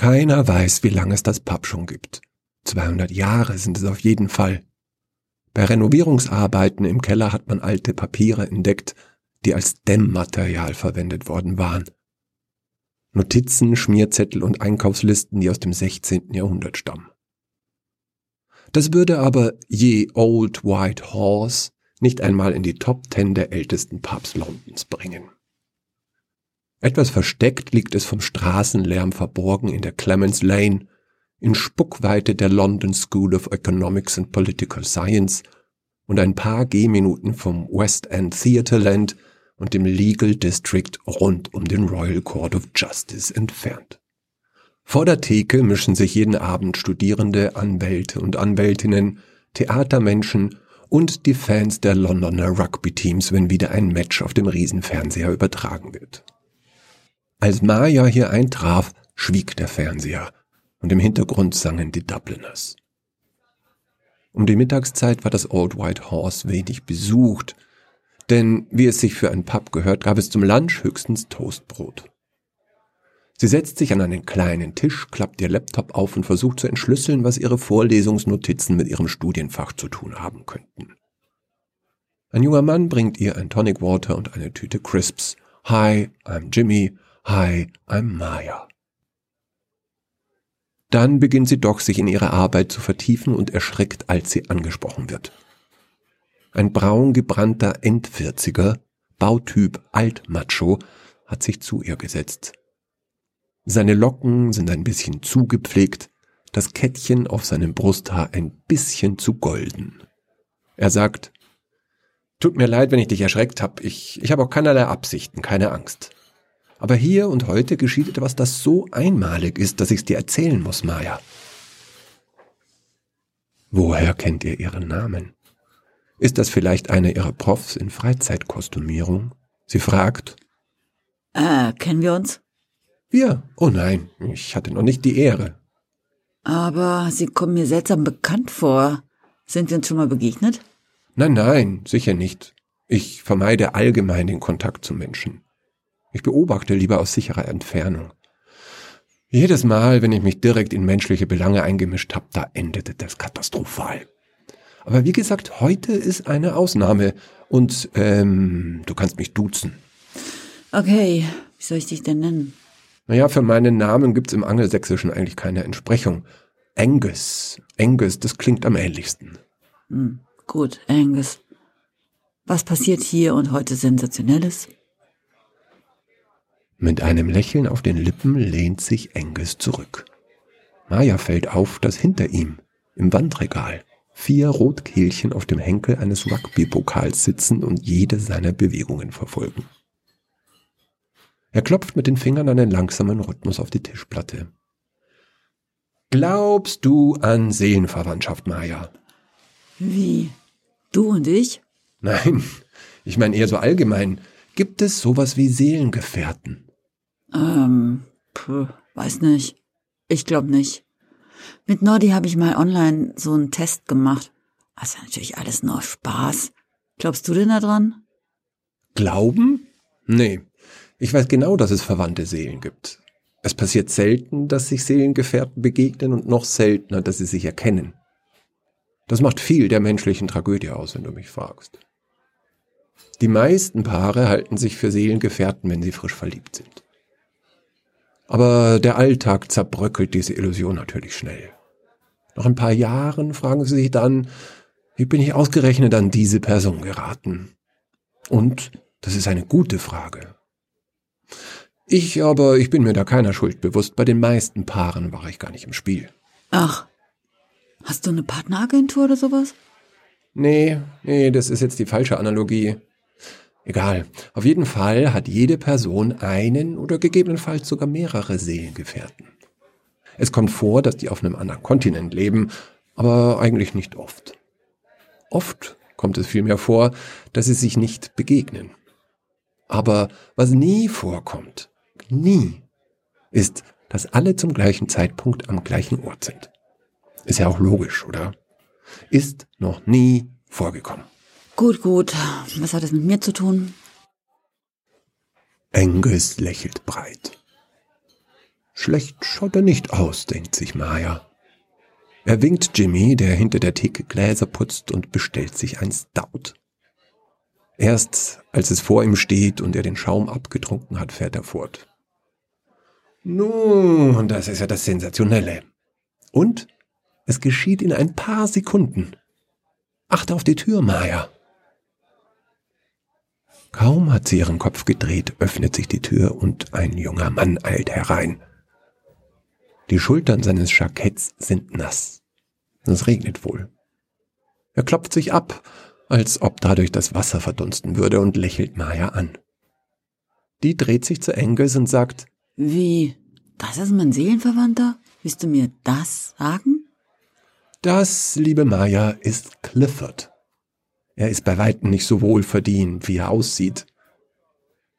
Keiner weiß, wie lange es das Pub schon gibt. 200 Jahre sind es auf jeden Fall. Bei Renovierungsarbeiten im Keller hat man alte Papiere entdeckt, die als Dämmmaterial verwendet worden waren. Notizen, Schmierzettel und Einkaufslisten, die aus dem 16. Jahrhundert stammen. Das würde aber je Old White Horse nicht einmal in die Top Ten der ältesten Pubs Londons bringen. Etwas versteckt liegt es vom Straßenlärm verborgen in der Clements Lane, in Spuckweite der London School of Economics and Political Science und ein paar Gehminuten vom West End Theatreland und dem Legal District rund um den Royal Court of Justice entfernt. Vor der Theke mischen sich jeden Abend Studierende, Anwälte und Anwältinnen, Theatermenschen und die Fans der Londoner Rugby-Teams, wenn wieder ein Match auf dem Riesenfernseher übertragen wird. Als Maya hier eintraf, schwieg der Fernseher und im Hintergrund sangen die Dubliners. Um die Mittagszeit war das Old White Horse wenig besucht, denn wie es sich für ein Pub gehört, gab es zum Lunch höchstens Toastbrot. Sie setzt sich an einen kleinen Tisch, klappt ihr Laptop auf und versucht zu entschlüsseln, was ihre Vorlesungsnotizen mit ihrem Studienfach zu tun haben könnten. Ein junger Mann bringt ihr ein Tonic Water und eine Tüte Crisps. Hi, I'm Jimmy. Hi, I'm Maya. Dann beginnt sie doch, sich in ihre Arbeit zu vertiefen und erschreckt, als sie angesprochen wird. Ein braun gebrannter Endvierziger, Bautyp Altmacho, hat sich zu ihr gesetzt. Seine Locken sind ein bisschen zugepflegt, das Kettchen auf seinem Brusthaar ein bisschen zu golden. Er sagt, Tut mir leid, wenn ich dich erschreckt habe. Ich, ich habe auch keinerlei Absichten, keine Angst. Aber hier und heute geschieht etwas, das so einmalig ist, dass ich's dir erzählen muss, Maya. Woher kennt ihr ihren Namen? Ist das vielleicht einer ihrer Profs in Freizeitkostümierung? Sie fragt. Äh, kennen wir uns? Wir? Oh nein, ich hatte noch nicht die Ehre. Aber Sie kommen mir seltsam bekannt vor. Sind wir uns schon mal begegnet? Nein, nein, sicher nicht. Ich vermeide allgemein den Kontakt zu Menschen. Ich beobachte lieber aus sicherer Entfernung. Jedes Mal, wenn ich mich direkt in menschliche Belange eingemischt habe, da endete das katastrophal. Aber wie gesagt, heute ist eine Ausnahme und ähm, du kannst mich duzen. Okay, wie soll ich dich denn nennen? Naja, für meinen Namen gibt's im Angelsächsischen eigentlich keine Entsprechung. Angus. Angus, das klingt am ähnlichsten. Hm, gut, Angus. Was passiert hier und heute Sensationelles? Mit einem Lächeln auf den Lippen lehnt sich Angus zurück. Maya fällt auf, dass hinter ihm, im Wandregal, vier Rotkehlchen auf dem Henkel eines Rugby-Pokals sitzen und jede seiner Bewegungen verfolgen. Er klopft mit den Fingern einen langsamen Rhythmus auf die Tischplatte. Glaubst du an Seelenverwandtschaft, Maya? Wie? Du und ich? Nein, ich meine eher so allgemein. Gibt es sowas wie Seelengefährten? Ähm, puh, weiß nicht. Ich glaube nicht. Mit Nordi habe ich mal online so einen Test gemacht. Das ist natürlich alles nur Spaß. Glaubst du denn da dran? Glauben? Nee. Ich weiß genau, dass es verwandte Seelen gibt. Es passiert selten, dass sich Seelengefährten begegnen und noch seltener, dass sie sich erkennen. Das macht viel der menschlichen Tragödie aus, wenn du mich fragst. Die meisten Paare halten sich für Seelengefährten, wenn sie frisch verliebt sind. Aber der Alltag zerbröckelt diese Illusion natürlich schnell. Nach ein paar Jahren fragen sie sich dann, wie bin ich ausgerechnet an diese Person geraten? Und das ist eine gute Frage. Ich aber, ich bin mir da keiner Schuld bewusst. Bei den meisten Paaren war ich gar nicht im Spiel. Ach, hast du eine Partneragentur oder sowas? Nee, nee, das ist jetzt die falsche Analogie. Egal. Auf jeden Fall hat jede Person einen oder gegebenenfalls sogar mehrere Seelengefährten. Es kommt vor, dass die auf einem anderen Kontinent leben, aber eigentlich nicht oft. Oft kommt es vielmehr vor, dass sie sich nicht begegnen. Aber was nie vorkommt, nie, ist, dass alle zum gleichen Zeitpunkt am gleichen Ort sind. Ist ja auch logisch, oder? Ist noch nie vorgekommen. Gut, gut. Was hat es mit mir zu tun? Angus lächelt breit. Schlecht schaut er nicht aus, denkt sich Maya. Er winkt Jimmy, der hinter der Theke Gläser putzt und bestellt sich ein Stout. Erst als es vor ihm steht und er den Schaum abgetrunken hat, fährt er fort. Nun, das ist ja das Sensationelle. Und es geschieht in ein paar Sekunden. Achte auf die Tür, Maya. Kaum hat sie ihren Kopf gedreht, öffnet sich die Tür und ein junger Mann eilt herein. Die Schultern seines Jacketts sind nass. Es regnet wohl. Er klopft sich ab, als ob dadurch das Wasser verdunsten würde und lächelt Maya an. Die dreht sich zu Engels und sagt, Wie? Das ist mein Seelenverwandter? Willst du mir das sagen? Das, liebe Maya, ist Clifford. Er ist bei weitem nicht so wohlverdient, wie er aussieht.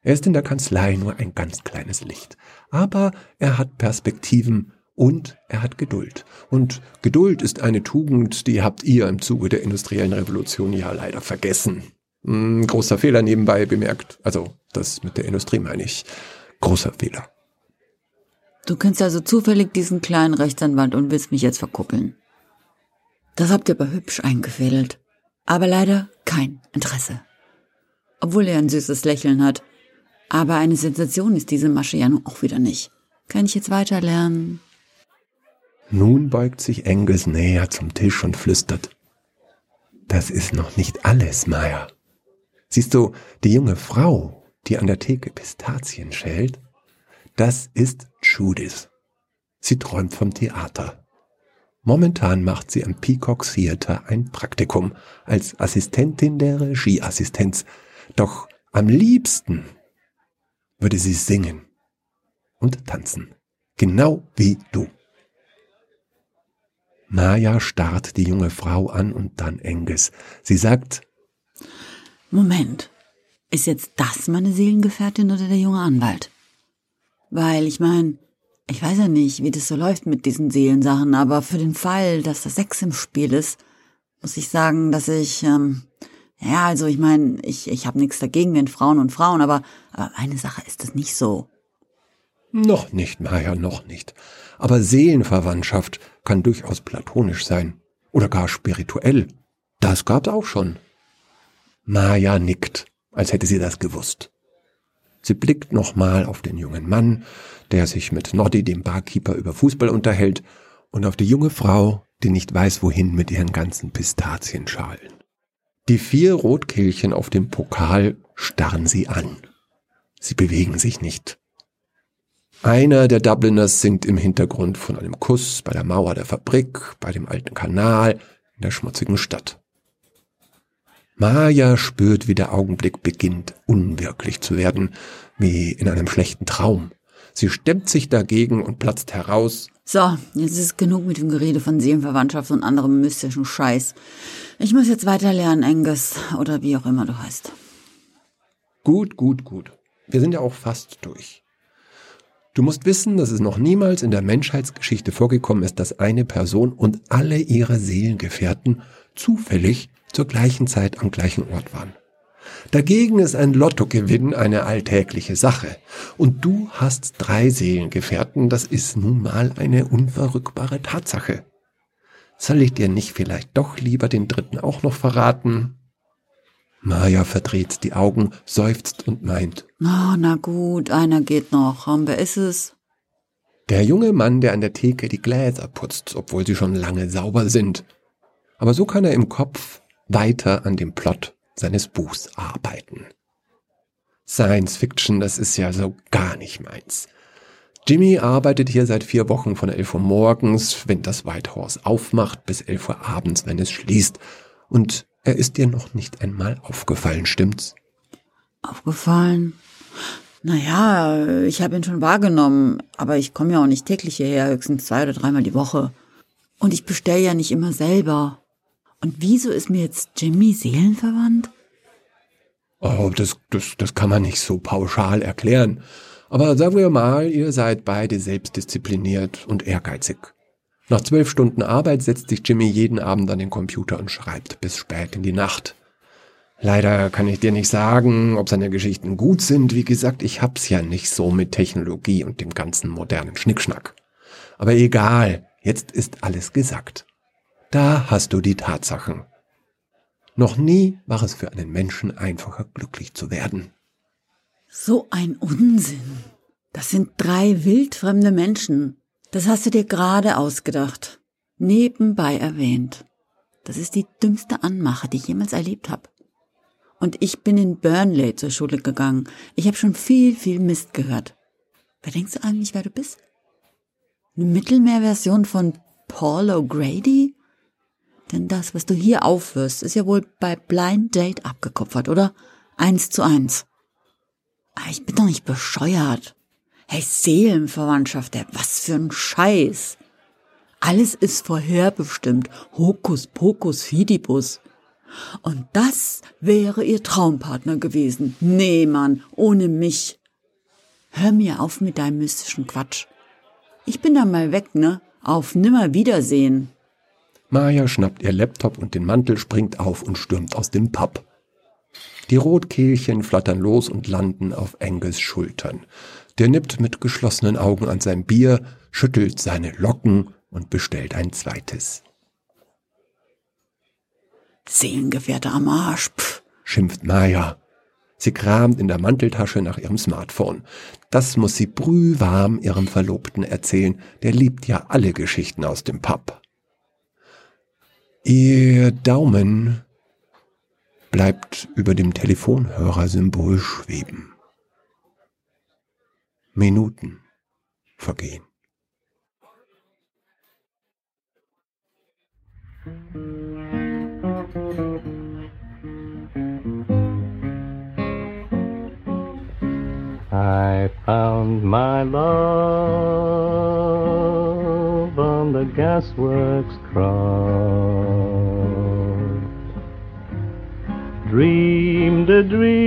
Er ist in der Kanzlei nur ein ganz kleines Licht, aber er hat Perspektiven und er hat Geduld. Und Geduld ist eine Tugend, die habt ihr im Zuge der industriellen Revolution ja leider vergessen. Hm, großer Fehler nebenbei bemerkt. Also das mit der Industrie meine ich. Großer Fehler. Du kennst also zufällig diesen kleinen Rechtsanwalt und willst mich jetzt verkuppeln. Das habt ihr aber hübsch eingefädelt. Aber leider kein Interesse. Obwohl er ein süßes Lächeln hat. Aber eine Sensation ist diese Masche ja nun auch wieder nicht. Kann ich jetzt weiter lernen? Nun beugt sich Engels näher zum Tisch und flüstert. Das ist noch nicht alles, Maya. Siehst du, die junge Frau, die an der Theke Pistazien schält, das ist Judith. Sie träumt vom Theater. Momentan macht sie am Peacock Theater ein Praktikum als Assistentin der Regieassistenz. Doch am liebsten würde sie singen und tanzen. Genau wie du. Maya starrt die junge Frau an und dann Engels. Sie sagt, Moment, ist jetzt das meine Seelengefährtin oder der junge Anwalt? Weil ich meine, ich weiß ja nicht, wie das so läuft mit diesen Seelensachen, aber für den Fall, dass das Sex im Spiel ist, muss ich sagen, dass ich, ähm, ja, also ich meine, ich, ich habe nichts dagegen, wenn Frauen und Frauen, aber, aber eine Sache ist es nicht so. Noch nicht, Maya, noch nicht. Aber Seelenverwandtschaft kann durchaus platonisch sein. Oder gar spirituell. Das gab's auch schon. Maya nickt, als hätte sie das gewusst. Sie blickt nochmal auf den jungen Mann, der sich mit Noddy, dem Barkeeper, über Fußball unterhält, und auf die junge Frau, die nicht weiß wohin mit ihren ganzen Pistazienschalen. Die vier Rotkehlchen auf dem Pokal starren sie an. Sie bewegen sich nicht. Einer der Dubliners singt im Hintergrund von einem Kuss bei der Mauer der Fabrik, bei dem alten Kanal, in der schmutzigen Stadt. Maya spürt, wie der Augenblick beginnt, unwirklich zu werden, wie in einem schlechten Traum. Sie stemmt sich dagegen und platzt heraus. So, jetzt ist genug mit dem Gerede von Seelenverwandtschaft und anderem mystischen Scheiß. Ich muss jetzt weiter lernen, Angus, oder wie auch immer du heißt. Gut, gut, gut. Wir sind ja auch fast durch. Du musst wissen, dass es noch niemals in der Menschheitsgeschichte vorgekommen ist, dass eine Person und alle ihre Seelengefährten zufällig zur gleichen Zeit am gleichen Ort waren. Dagegen ist ein Lottogewinn eine alltägliche Sache. Und du hast drei Seelengefährten, das ist nun mal eine unverrückbare Tatsache. Soll ich dir nicht vielleicht doch lieber den dritten auch noch verraten? Maja verdreht die Augen, seufzt und meint. Oh, na gut, einer geht noch. Und wer ist es? Der junge Mann, der an der Theke die Gläser putzt, obwohl sie schon lange sauber sind. Aber so kann er im Kopf weiter an dem Plot seines Buchs arbeiten. Science Fiction, das ist ja so gar nicht meins. Jimmy arbeitet hier seit vier Wochen von 11 Uhr morgens, wenn das White Horse aufmacht, bis 11 Uhr abends, wenn es schließt. Und er ist dir noch nicht einmal aufgefallen, stimmt's? Aufgefallen? Naja, ich habe ihn schon wahrgenommen, aber ich komme ja auch nicht täglich hierher, höchstens zwei oder dreimal die Woche. Und ich bestelle ja nicht immer selber. Und wieso ist mir jetzt Jimmy seelenverwandt? Oh, das, das, das kann man nicht so pauschal erklären. Aber sagen wir mal, ihr seid beide selbstdiszipliniert und ehrgeizig. Nach zwölf Stunden Arbeit setzt sich Jimmy jeden Abend an den Computer und schreibt bis spät in die Nacht. Leider kann ich dir nicht sagen, ob seine Geschichten gut sind. Wie gesagt, ich hab's ja nicht so mit Technologie und dem ganzen modernen Schnickschnack. Aber egal, jetzt ist alles gesagt. Da hast du die Tatsachen. Noch nie war es für einen Menschen einfacher, glücklich zu werden. So ein Unsinn. Das sind drei wildfremde Menschen. Das hast du dir gerade ausgedacht. Nebenbei erwähnt. Das ist die dümmste Anmache, die ich jemals erlebt habe. Und ich bin in Burnley zur Schule gegangen. Ich habe schon viel, viel Mist gehört. Wer denkst du eigentlich, wer du bist? Eine Mittelmeerversion von Paul O'Grady? Denn das, was du hier aufwirst, ist ja wohl bei Blind Date abgekupfert, oder? Eins zu eins. Aber ah, ich bin doch nicht bescheuert. Hey, Seelenverwandtschaft, ey, was für ein Scheiß. Alles ist vorherbestimmt. Hokus pokus fidibus. Und das wäre ihr Traumpartner gewesen. Nee, Mann, ohne mich. Hör mir auf mit deinem mystischen Quatsch. Ich bin dann mal weg, ne? Auf Nimmerwiedersehen. Maya schnappt ihr Laptop und den Mantel, springt auf und stürmt aus dem Pub. Die Rotkehlchen flattern los und landen auf Engels Schultern. Der nippt mit geschlossenen Augen an sein Bier, schüttelt seine Locken und bestellt ein zweites. Seelengefährte am Arsch, pff, schimpft Maya. Sie kramt in der Manteltasche nach ihrem Smartphone. Das muss sie brühwarm ihrem Verlobten erzählen. Der liebt ja alle Geschichten aus dem Pub. Ihr Daumen bleibt über dem Telefonhörersymbol schweben. Minuten vergehen. I found my love on the gasworks cross. Dreamed a dream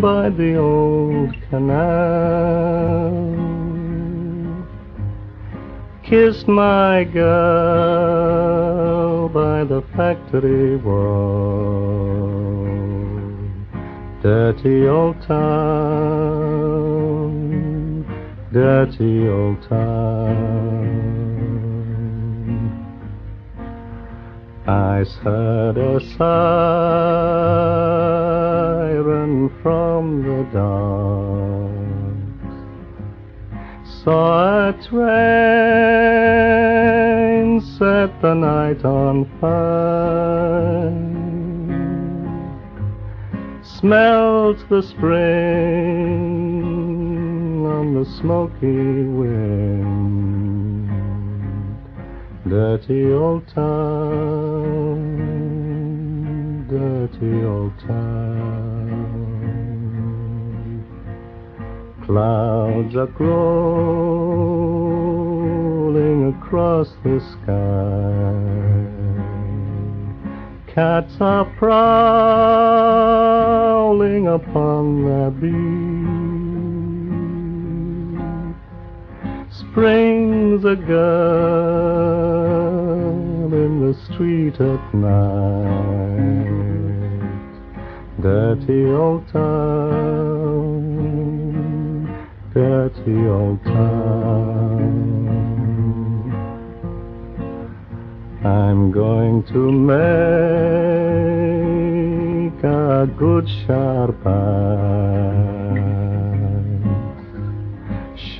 by the old canal. Kissed my girl by the factory wall Dirty old town, dirty old town. I heard a siren from the dark. Saw a train set the night on fire smelt the spring on the smoky wind. Dirty old town, dirty old town. Clouds are crawling across the sky. Cats are prowling upon their beat. Spring's a girl in the street at night. Dirty old town, dirty old town. I'm going to make a good sharp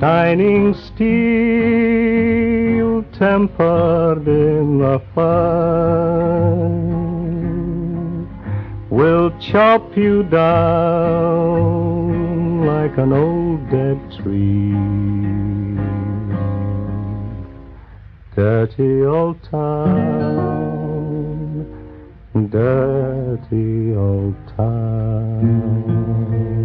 Shining steel tempered in the fire will chop you down like an old dead tree. Dirty old town, dirty old town.